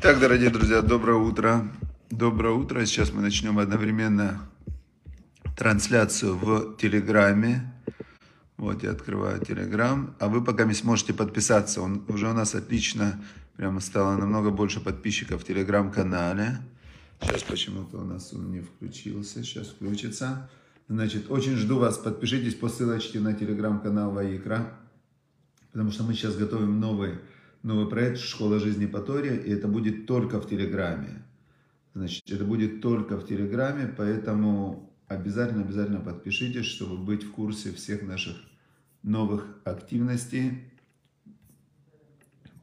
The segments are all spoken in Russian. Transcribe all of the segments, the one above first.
Итак, дорогие друзья, доброе утро. Доброе утро. Сейчас мы начнем одновременно трансляцию в Телеграме. Вот я открываю Телеграм. А вы пока не сможете подписаться. Он уже у нас отлично, прямо стало намного больше подписчиков в Телеграм-канале. Сейчас почему-то у нас он не включился. Сейчас включится. Значит, очень жду вас. Подпишитесь по ссылочке на Телеграм-канал Ваикра. Потому что мы сейчас готовим новый новый проект «Школа жизни по Торе», и это будет только в Телеграме. Значит, это будет только в Телеграме, поэтому обязательно, обязательно подпишитесь, чтобы быть в курсе всех наших новых активностей,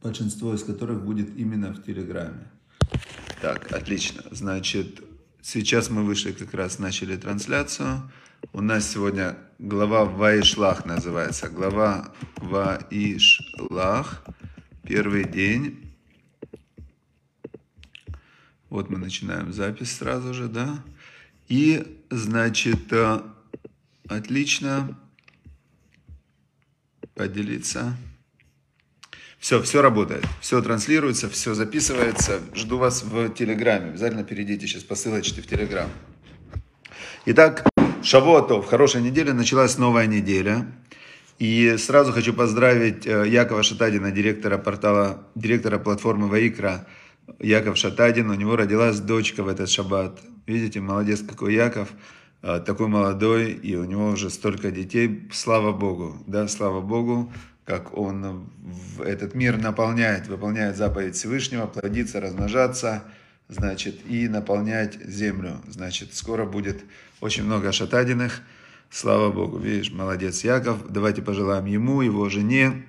большинство из которых будет именно в Телеграме. Так, отлично. Значит, сейчас мы вышли, как раз начали трансляцию. У нас сегодня глава Ваишлах называется. Глава Ваишлах. Первый день. Вот мы начинаем запись сразу же, да. И, значит, э, отлично. Поделиться. Все, все работает, все транслируется, все записывается. Жду вас в Телеграме. Обязательно перейдите сейчас по ссылочке в Телеграм. Итак, Шавуатов, хорошая неделя, началась новая неделя. И сразу хочу поздравить э, Якова Шатадина, директора портала, директора платформы Ваикра. Яков Шатадин, у него родилась дочка в этот шаббат. Видите, молодец какой Яков, э, такой молодой, и у него уже столько детей. Слава Богу, да, слава Богу, как он этот мир наполняет, выполняет заповедь Всевышнего, плодиться, размножаться, значит, и наполнять землю. Значит, скоро будет очень много шатадиных. Слава Богу, видишь, молодец Яков. Давайте пожелаем ему, его жене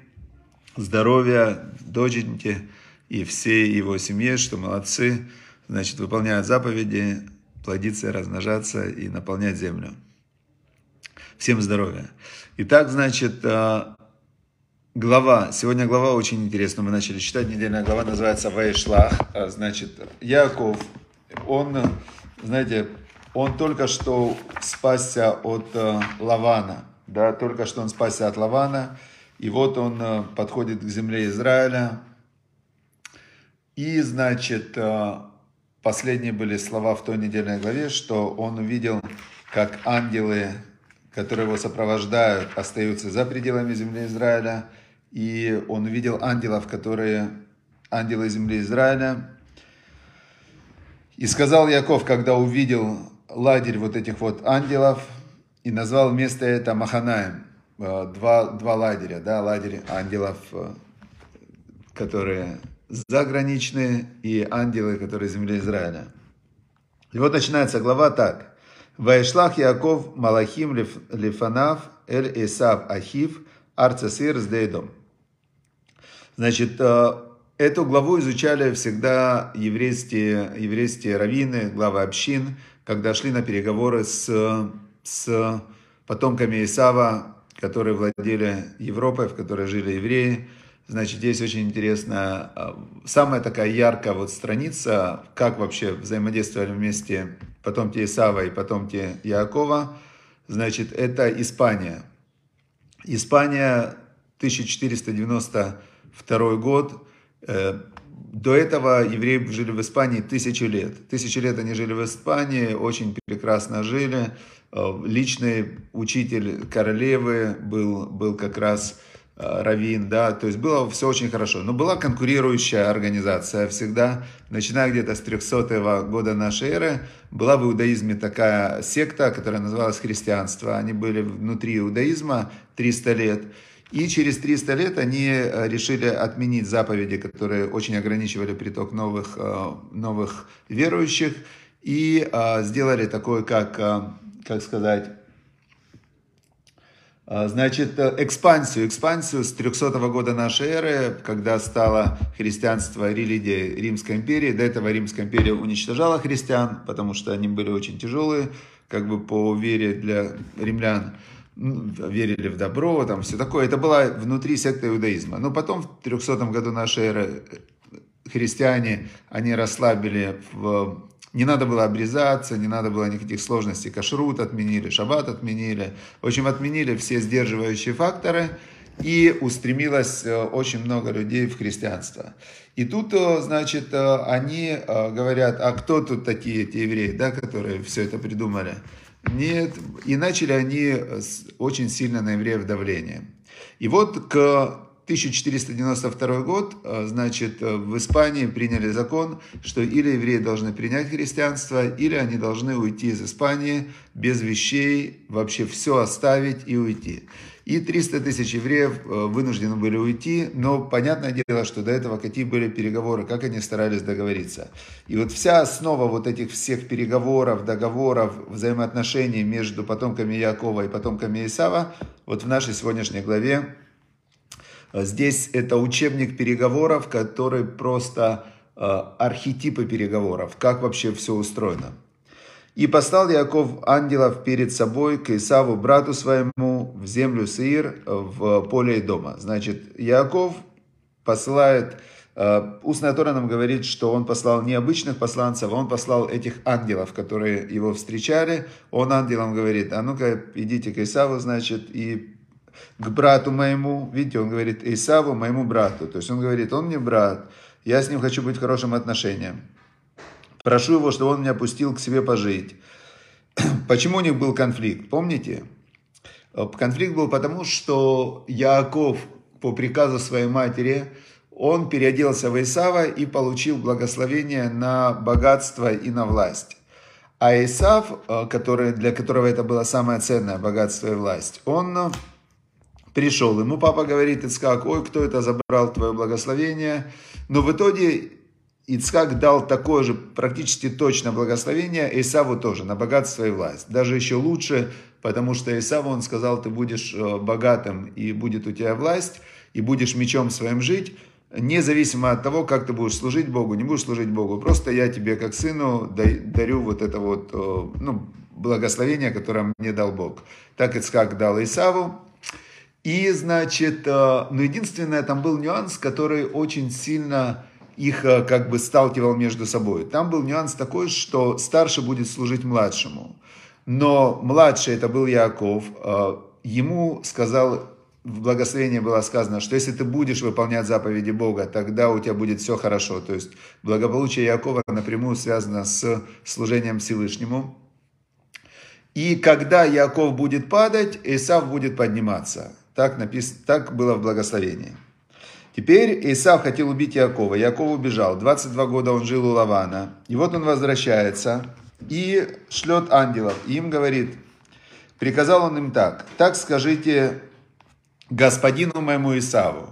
здоровья, доченьке и всей его семье, что молодцы, значит, выполняют заповеди, плодиться, размножаться и наполнять землю. Всем здоровья. Итак, значит, а, глава. Сегодня глава очень интересная. Мы начали читать. Недельная глава называется Вайшлах. А, значит, Яков, он, знаете, он только что спасся от э, Лавана, да, только что он спасся от Лавана, и вот он э, подходит к земле Израиля, и, значит, э, последние были слова в той недельной главе, что он увидел, как ангелы, которые его сопровождают, остаются за пределами земли Израиля, и он увидел ангелов, которые, ангелы земли Израиля, и сказал Яков, когда увидел лагерь вот этих вот ангелов и назвал место это Маханаем. Э, два, два лагеря, да, лагерь ангелов, э, которые заграничные, и ангелы, которые земли Израиля. И вот начинается глава так. Вайшлах Яков Малахим Лифанав Эль Исав Ахив Арцесир с Дейдом. Значит, э, эту главу изучали всегда еврейские, еврейские раввины, главы общин, когда шли на переговоры с, с потомками Исава, которые владели Европой, в которой жили евреи. Значит, здесь очень интересно, а, самая такая яркая вот страница, как вообще взаимодействовали вместе потомки Исава и потомки Якова, значит, это Испания. Испания, 1492 год, э, до этого евреи жили в Испании тысячи лет. Тысячи лет они жили в Испании, очень прекрасно жили. Э, личный учитель королевы был, был как раз э, Равин, да, то есть было все очень хорошо. Но была конкурирующая организация всегда, начиная где-то с 300 года нашей эры, была в иудаизме такая секта, которая называлась христианство. Они были внутри иудаизма 300 лет. И через 300 лет они э, решили отменить заповеди, которые очень ограничивали приток новых, э, новых верующих, и э, сделали такое, как, как сказать, Значит, экспансию, экспансию с 300 года нашей эры, когда стало христианство религией Римской империи. До этого Римская империя уничтожала христиан, потому что они были очень тяжелые, как бы по вере для римлян верили в добро, там все такое. Это было внутри секты иудаизма. Но потом в 300 году нашей эры христиане, они расслабили, в... не надо было обрезаться, не надо было никаких сложностей, кашрут отменили, шаббат отменили. В общем, отменили все сдерживающие факторы. и устремилось очень много людей в христианство. И тут, значит, они говорят, а кто тут такие эти евреи, да, которые все это придумали? Нет, и начали они очень сильно на евреев давление. И вот к 1492 год, э, значит, э, в Испании приняли закон, что или евреи должны принять христианство, или они должны уйти из Испании без вещей, вообще все оставить и уйти. И 300 тысяч евреев э, вынуждены были уйти, но понятное дело, что до этого какие были переговоры, как они старались договориться. И вот вся основа вот этих всех переговоров, договоров, взаимоотношений между потомками Якова и потомками Исава, вот в нашей сегодняшней главе Э, здесь это учебник переговоров, который просто э, архетипы переговоров, как вообще все устроено. «И послал Яков ангелов перед собой к Исаву, брату своему, в землю Сеир, в поле дома». Значит, Яков посылает, э, устная Тора нам говорит, что он послал не обычных посланцев, а он послал этих ангелов, которые его встречали. Он ангелам говорит, а ну-ка идите к Исаву, значит, и к брату моему, видите, он говорит Исаву, моему брату. То есть он говорит, он мне брат, я с ним хочу быть в хорошем отношении. Прошу его, чтобы он меня пустил к себе пожить. Почему у них был конфликт? Помните? Конфликт был потому, что Яаков по приказу своей матери, он переоделся в Исава и получил благословение на богатство и на власть. А Исав, э, который, для которого это было самое ценное богатство и власть, он пришел. Ему папа говорит, Ицкак, ой, кто это забрал твое благословение? Но в итоге Ицкак дал такое же практически точно благословение Исаву тоже, на богатство и власть. Даже еще лучше, потому что Исаву он сказал, ты будешь э, богатым и будет у тебя власть, и будешь мечом своим жить, независимо от того, как ты будешь служить Богу, не будешь служить Богу. Просто я тебе как сыну дарю вот это вот э, ну, благословение, которое мне дал Бог. Так Ицкак дал Исаву, и, значит, э, но единственное, там был нюанс, который очень сильно их э, как бы сталкивал между собой. Там был нюанс такой, что старший будет служить младшему. Но младший, это был Яков, э, ему сказал, в благословении было сказано, что если ты будешь выполнять заповеди Бога, тогда у тебя будет все хорошо. То есть благополучие Якова напрямую связано с служением Всевышнему. И когда Яков будет падать, Исав будет подниматься. Так, написано, так было в благословении. Теперь Исав хотел убить Якова. Яков убежал. 22 года он жил у Лавана. И вот он возвращается и шлет ангелов. И им говорит, приказал он им так. Так скажите господину моему Исаву.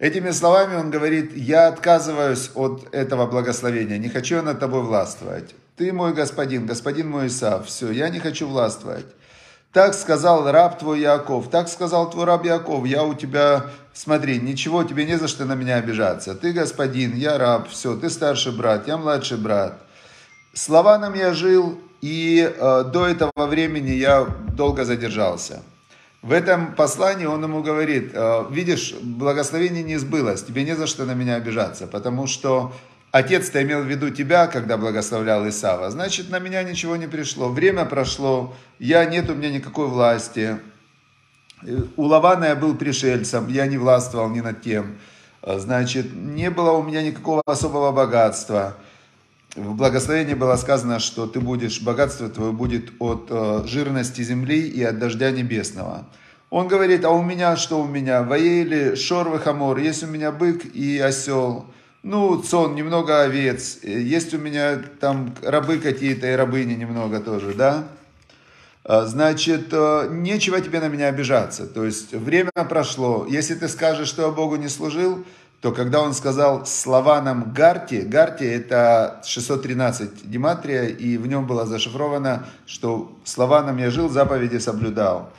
Этими словами он говорит, я отказываюсь от этого благословения, не хочу над тобой властвовать. Ты мой господин, господин мой Исав, все, я не хочу властвовать. Так сказал раб твой Яков, так сказал твой раб Яков, я у тебя, смотри, ничего, тебе не за что на меня обижаться. Ты господин, я раб, все, ты старший брат, я младший брат. Слова нам я жил, и э, до этого времени я долго задержался. В этом послании он ему говорит, э, видишь, благословение не сбылось, тебе не за что на меня обижаться, потому что Отец-то имел в виду тебя, когда благословлял Исава. Значит, на меня ничего не пришло. Время прошло, я, нет у меня никакой власти. У Лавана я был пришельцем, я не властвовал ни над тем. Значит, не было у меня никакого особого богатства. В благословении было сказано, что ты будешь, богатство твое будет от э, жирности земли и от дождя небесного. Он говорит, а у меня что у меня? Воели, шорвы, хамор, есть у меня бык и осел ну, сон, немного овец, есть у меня там рабы какие-то и рабыни немного тоже, да? А, значит, э, нечего тебе на меня обижаться. То есть время прошло. Если ты скажешь, что я Богу не служил, то когда он сказал слова нам Гарти, Гарти это 613 Диматрия, и в нем было зашифровано, что слова нам я жил, заповеди соблюдал.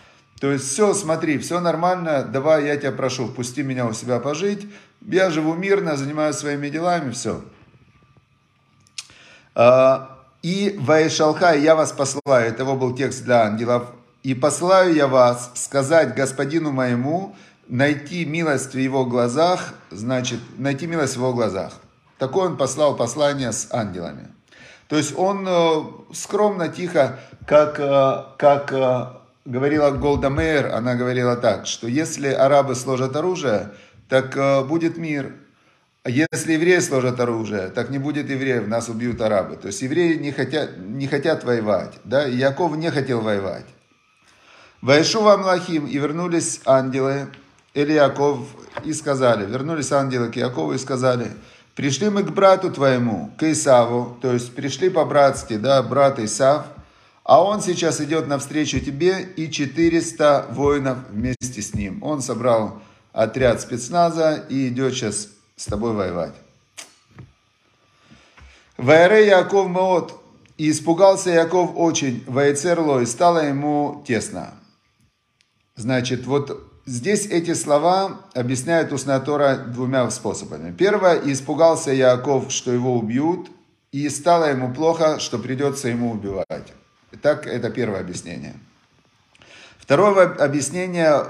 То есть все, смотри, все нормально, давай я тебя прошу, впусти меня у себя пожить, я живу мирно, занимаюсь своими делами, все. А, и Ваишалха, я вас посылаю, это был текст для ангелов, и посылаю я вас сказать господину моему, найти милость в его глазах, значит, найти милость в его глазах. Такое он послал послание с ангелами. То есть он э, скромно, тихо, как, э, как э, говорила Голда Мейер, она говорила так, что если арабы сложат оружие, так э, будет мир. А если евреи сложат оружие, так не будет евреев, нас убьют арабы. То есть евреи не хотят, не хотят воевать. Да? И Яков не хотел воевать. Вайшу вам лахим, и вернулись ангелы, или Яков, и сказали, вернулись ангелы к Якову и сказали, пришли мы к брату твоему, к Исаву, то есть пришли по-братски, да, брат Исав, а он сейчас идет навстречу тебе и 400 воинов вместе с ним. Он собрал отряд спецназа и идет сейчас с тобой воевать. Вайре Яков Меот. И испугался Яков очень, Вайцерло, и стало ему тесно. Значит, вот здесь эти слова объясняют устная Тора двумя способами. Первое, испугался Яков, что его убьют, и стало ему плохо, что придется ему убивать. Так, это первое объяснение. Второе объяснение,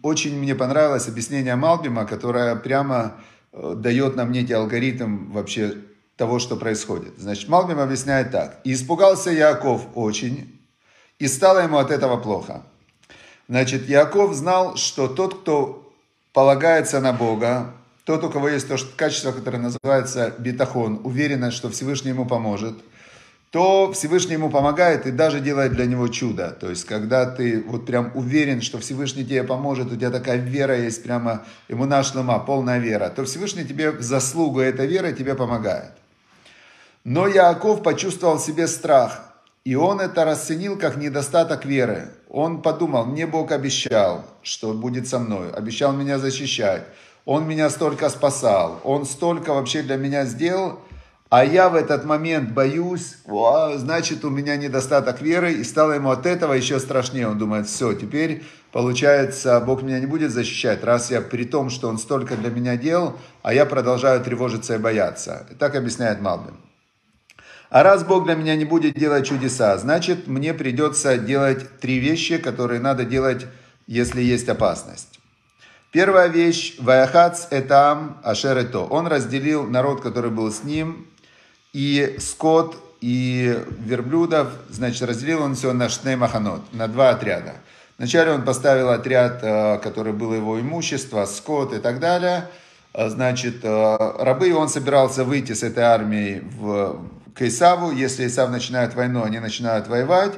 очень мне понравилось объяснение Малбима, которое прямо э, дает нам некий алгоритм вообще того, что происходит. Значит, Малбим объясняет так. «И испугался Яков очень, и стало ему от этого плохо». Значит, Яков знал, что тот, кто полагается на Бога, тот, у кого есть то качество, которое называется битахон, уверенность, что Всевышний ему поможет – то Всевышний ему помогает и даже делает для него чудо. То есть, когда ты вот прям уверен, что Всевышний тебе поможет, у тебя такая вера есть, прямо ему нашлыма, полная вера, то Всевышний тебе в заслугу этой веры тебе помогает. Но Яаков почувствовал в себе страх, и он это расценил как недостаток веры. Он подумал, мне Бог обещал, что будет со мной, обещал меня защищать, он меня столько спасал, он столько вообще для меня сделал – а я в этот момент боюсь, о, значит, у меня недостаток веры, и стало ему от этого еще страшнее. Он думает, все, теперь, получается, Бог меня не будет защищать, раз я при том, что Он столько для меня делал, а я продолжаю тревожиться и бояться. Так объясняет Малбин. А раз Бог для меня не будет делать чудеса, значит, мне придется делать три вещи, которые надо делать, если есть опасность. Первая вещь, Ваяхац Этам Ашерето. Он разделил народ, который был с ним, и скот, и верблюдов, значит, разделил он все на шней маханот, на два отряда. Вначале он поставил отряд, э, который был его имущество, скот и так далее. Э, значит, э, рабы, он собирался выйти с этой армией в, к Исаву. Если Исав начинает войну, они начинают воевать,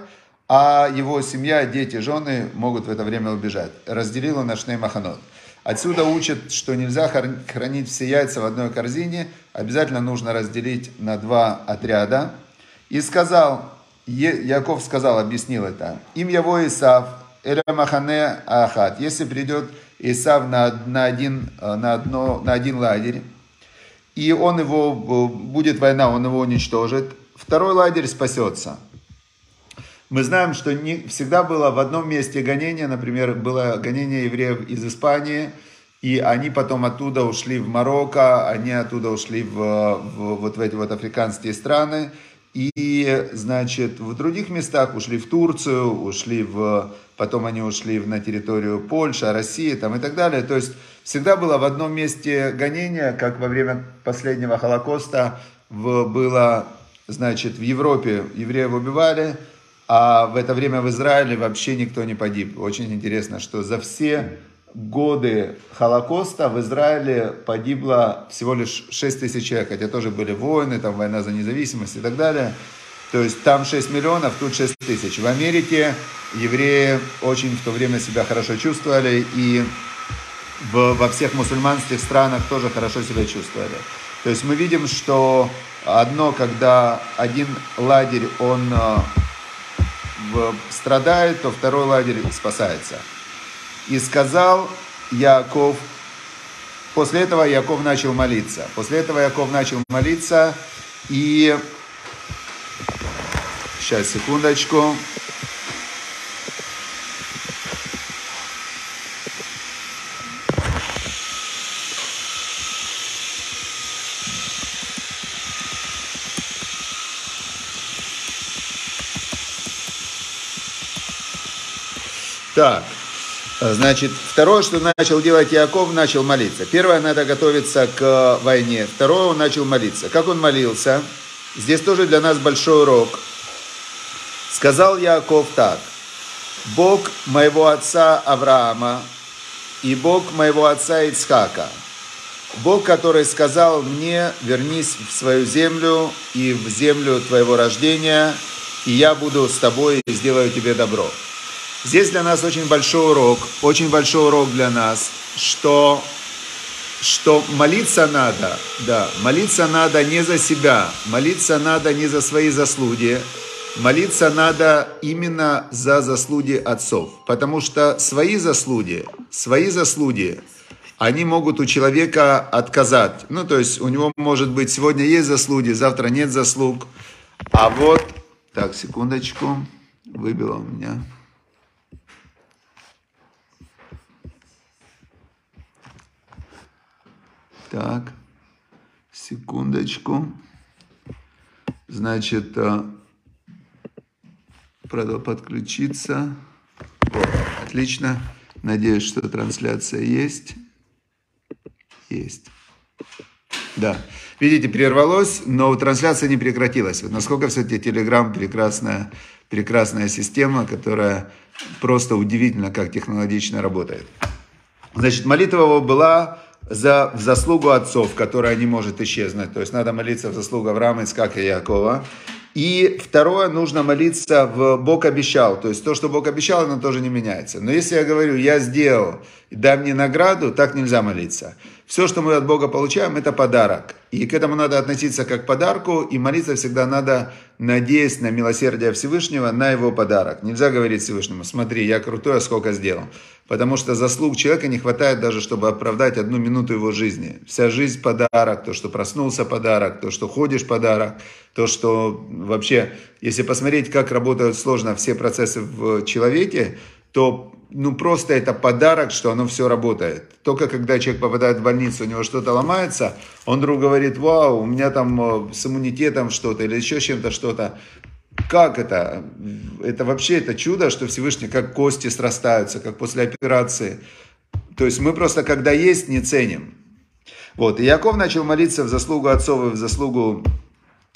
а его семья, дети, жены могут в это время убежать. Разделил он на шней маханот. Отсюда учат, что нельзя хранить все яйца в одной корзине, обязательно нужно разделить на два отряда. И сказал, Яков сказал, объяснил это, им его Исав, Эля Махане Ахат, если придет Исав на, на, один, на, одно, на один лагерь, и он его, будет война, он его уничтожит, второй лагерь спасется. Мы знаем, что не всегда было в одном месте гонение, например, было гонение евреев из Испании, и они потом оттуда ушли в Марокко, они оттуда ушли в, в вот в эти вот африканские страны, и, значит, в других местах ушли в Турцию, ушли в, потом они ушли на территорию Польши, России там и так далее. То есть всегда было в одном месте гонение, как во время последнего Холокоста в, было, значит, в Европе. Евреев убивали, а в это время в Израиле вообще никто не погиб. Очень интересно, что за все годы Холокоста в Израиле погибло всего лишь 6 тысяч человек, хотя тоже были войны, там война за независимость и так далее. То есть там 6 миллионов, тут 6 тысяч. В Америке евреи очень в то время себя хорошо чувствовали и в, во всех мусульманских странах тоже хорошо себя чувствовали. То есть мы видим, что одно, когда один лагерь, он э, страдает, то второй лагерь спасается. И сказал Яков, после этого Яков начал молиться. После этого Яков начал молиться и... Сейчас, секундочку. Так, значит, второе, что начал делать Яков, начал молиться. Первое, надо готовиться к войне. Второе, он начал молиться. Как он молился? Здесь тоже для нас большой урок. Сказал Яков так. Бог моего отца Авраама и Бог моего отца Ицхака, Бог, который сказал мне, вернись в свою землю и в землю твоего рождения, и я буду с тобой и сделаю тебе добро. Здесь для нас очень большой урок, очень большой урок для нас, что, что молиться надо, да, молиться надо не за себя, молиться надо не за свои заслуги, молиться надо именно за заслуги отцов, потому что свои заслуги, свои заслуги, они могут у человека отказать. Ну, то есть у него может быть сегодня есть заслуги, завтра нет заслуг. А вот, так, секундочку, выбило у меня. Так, секундочку. Значит, э, продал подключиться. Вот, отлично. Надеюсь, что трансляция есть. Есть. Да. Видите, прервалось, но трансляция не прекратилась. Вот насколько все-таки Telegram прекрасная, прекрасная система, которая просто удивительно, как технологично работает. Значит, молитва была за, в заслугу отцов, которая не может исчезнуть. То есть надо молиться в заслугу Авраама, Искака и Якова. И второе, нужно молиться в Бог обещал. То есть то, что Бог обещал, оно тоже не меняется. Но если я говорю, я сделал, дай мне награду, так нельзя молиться. Все, что мы от Бога получаем, это подарок. И к этому надо относиться как к подарку, и молиться всегда надо, надеясь на милосердие Всевышнего, на его подарок. Нельзя говорить Всевышнему, смотри, я крутой, а сколько сделал. Потому что заслуг человека не хватает даже, чтобы оправдать одну минуту его жизни. Вся жизнь подарок, то, что проснулся подарок, то, что ходишь подарок, то, что вообще, если посмотреть, как работают сложно все процессы в человеке, то ну просто это подарок, что оно все работает. Только когда человек попадает в больницу, у него что-то ломается, он вдруг говорит, вау, у меня там э, с иммунитетом что-то или еще чем-то что-то. Как это? Это вообще это чудо, что Всевышний, как кости срастаются, как после операции. То есть мы просто, когда есть, не ценим. Вот, и Яков начал молиться в заслугу отцов и в заслугу,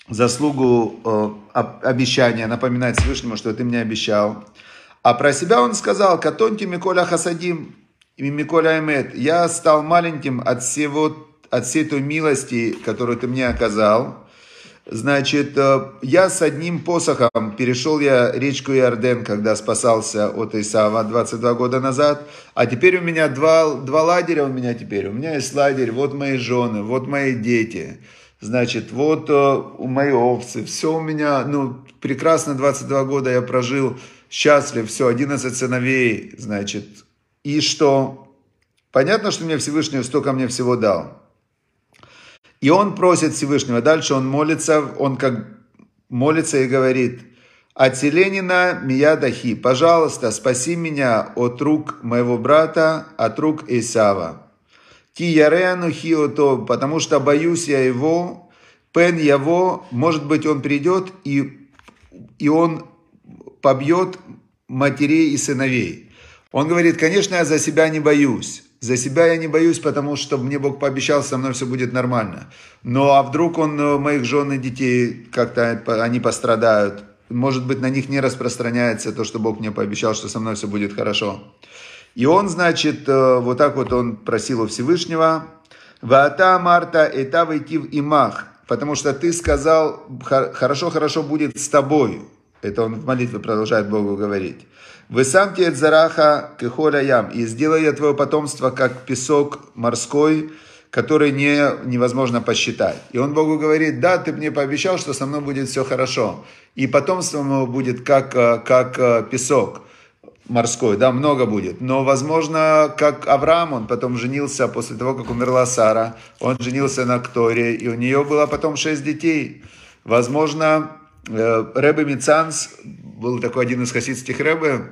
в заслугу э, обещания, напоминать Всевышнему, что ты мне обещал. А про себя он сказал, «Катонти Миколя Хасадим, Миколя Эмет, я стал маленьким от, всего, от всей той милости, которую ты мне оказал. Значит, э, я с одним посохом перешел я речку Иорден, когда спасался от Исава 22 года назад. А теперь у меня два, два лагеря у меня теперь. У меня есть лагерь, вот мои жены, вот мои дети. Значит, вот э, у мои овцы. Все у меня, ну, прекрасно 22 года я прожил счастлив, все, 11 сыновей, значит, и что? Понятно, что мне Всевышний столько мне всего дал. И он просит Всевышнего, дальше он молится, он как молится и говорит, «Ателенина Миядахи, пожалуйста, спаси меня от рук моего брата, от рук Исава. Ки ярену хиото, потому что боюсь я его, пен его, может быть, он придет и, и он побьет матерей и сыновей. Он говорит, конечно, я за себя не боюсь. За себя я не боюсь, потому что мне Бог пообещал, со мной все будет нормально. Но а вдруг он э, моих жен и детей как-то они пострадают? Может быть, на них не распространяется то, что Бог мне пообещал, что со мной все будет хорошо. И он, значит, э, вот так вот он просил у Всевышнего. Ваата Марта это войти в имах, потому что ты сказал, хорошо, хорошо будет с тобой. Это он в молитве продолжает Богу говорить. «Вы сам зараха кехоля ям, и сделай я твое потомство, как песок морской, который не, невозможно посчитать». И он Богу говорит, да, ты мне пообещал, что со мной будет все хорошо. И потомство его будет как, э, как э, песок морской, да, много будет. Но, возможно, как Авраам, он потом женился после того, как умерла Сара, он женился на Кторе, и у нее было потом шесть детей. Возможно, Рэбе Мицанс был такой один из хасидских рэбе,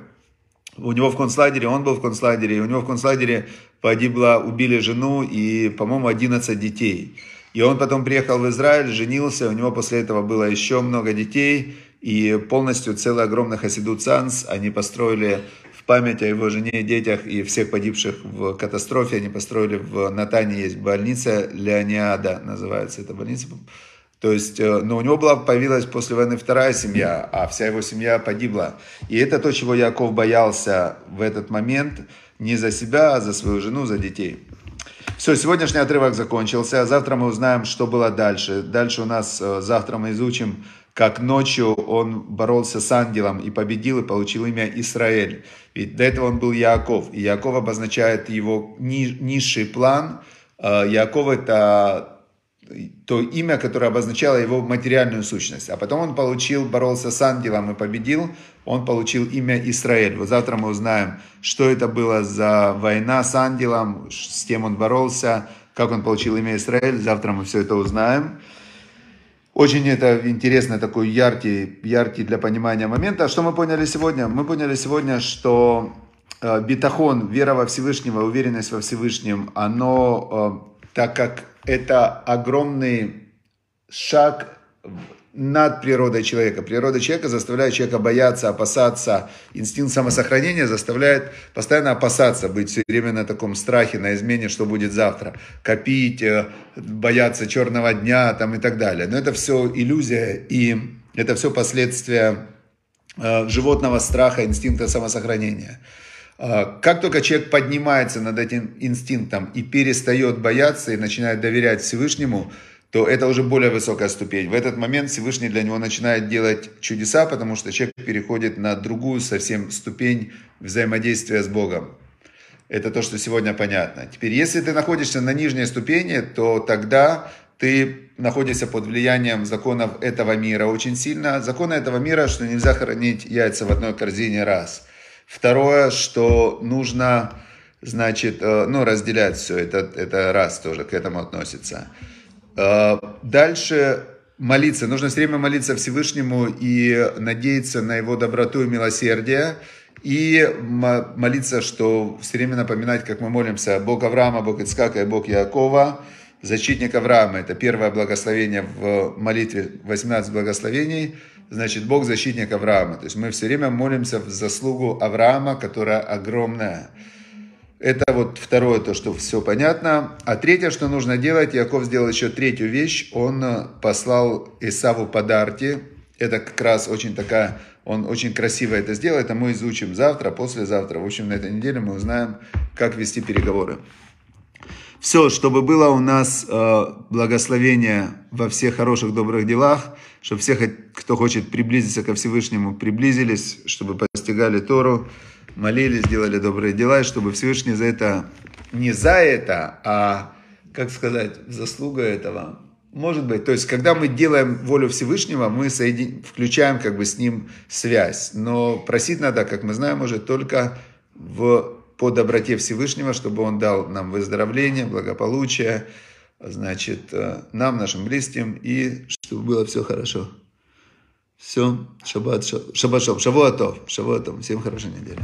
у него в концлагере, он был в концлагере, и у него в концлагере погибла, убили жену и, по-моему, 11 детей. И он потом приехал в Израиль, женился, у него после этого было еще много детей, и полностью целый огромный хасиду Цанс. Они построили в память о его жене и детях и всех погибших в катастрофе, они построили в Натане есть больница Леониада, называется эта больница, То есть, э, но у него была, появилась после войны вторая семья, а вся его семья погибла. И это то, чего Яков боялся в этот момент, не за себя, а за свою жену, за детей. Все, сегодняшний отрывок закончился. Завтра мы узнаем, что было дальше. Дальше у нас, э, завтра мы изучим, как ночью он боролся с ангелом и победил, и получил имя Израиль. Ведь до этого он был Яков. И Яков обозначает его низший план. Э, Яков это то имя, которое обозначало его материальную сущность. А потом он получил, боролся с ангелом и победил, он получил имя Израиль. Вот завтра мы узнаем, что это было за война с ангелом, с кем он боролся, как он получил имя Израиль. Завтра мы все это узнаем. Очень это интересно, такой яркий, яркий для понимания момент. А что мы поняли сегодня? Мы поняли сегодня, что э, битахон, вера во Всевышнего, уверенность во Всевышнем, оно, э, так как это огромный шаг над природой человека. Природа человека заставляет человека бояться, опасаться. Инстинкт самосохранения заставляет постоянно опасаться, быть все время на таком страхе, на измене, что будет завтра. Копить, э, бояться черного дня там, и так далее. Но это все иллюзия, и это все последствия э, животного страха, инстинкта самосохранения. А, как только человек поднимается над этим инстинктом и перестает бояться и начинает доверять Всевышнему, то это уже более высокая ступень. В этот момент Всевышний для него начинает делать чудеса, потому что человек переходит на другую совсем ступень взаимодействия с Богом. Это то, что сегодня понятно. Теперь, если ты находишься на нижней ступени, то тогда ты находишься под влиянием законов этого мира очень сильно. Законы этого мира, что нельзя хранить яйца в одной корзине раз – Второе, что нужно, значит, э, ну, разделять все, это, это раз тоже к этому относится. Э, дальше молиться. Нужно все время молиться Всевышнему и надеяться на его доброту и милосердие. И молиться, что все время напоминать, как мы молимся, Бог Авраама, Бог Ицкака и Бог Якова, защитник Авраама. Это первое благословение в молитве, 18 благословений – значит, Бог защитник Авраама. То есть мы все время молимся в заслугу Авраама, которая огромная. Это вот второе, то, что все понятно. А третье, что нужно делать, Яков сделал еще третью вещь. Он э, послал Исаву подарки. Это как раз очень такая, он очень красиво это сделал. Это мы изучим завтра, послезавтра. В общем, на этой неделе мы узнаем, как вести переговоры. Все, чтобы было у нас э, благословение во всех хороших, добрых делах, чтобы все, кто хочет приблизиться ко Всевышнему, приблизились, чтобы постигали Тору, молились, делали добрые дела, и чтобы Всевышний за это, не за это, а, как сказать, заслуга этого, может быть, то есть, когда мы делаем волю Всевышнего, мы соедин... включаем как бы с ним связь. Но просить надо, как мы знаем, уже только в по доброте Всевышнего, чтобы Он дал нам выздоровление, благополучие, значит, э, нам, нашим близким, и чтобы было все хорошо. Все, шаббат, шаббат, шаббат, шаббат, шаббат, всем хорошей недели.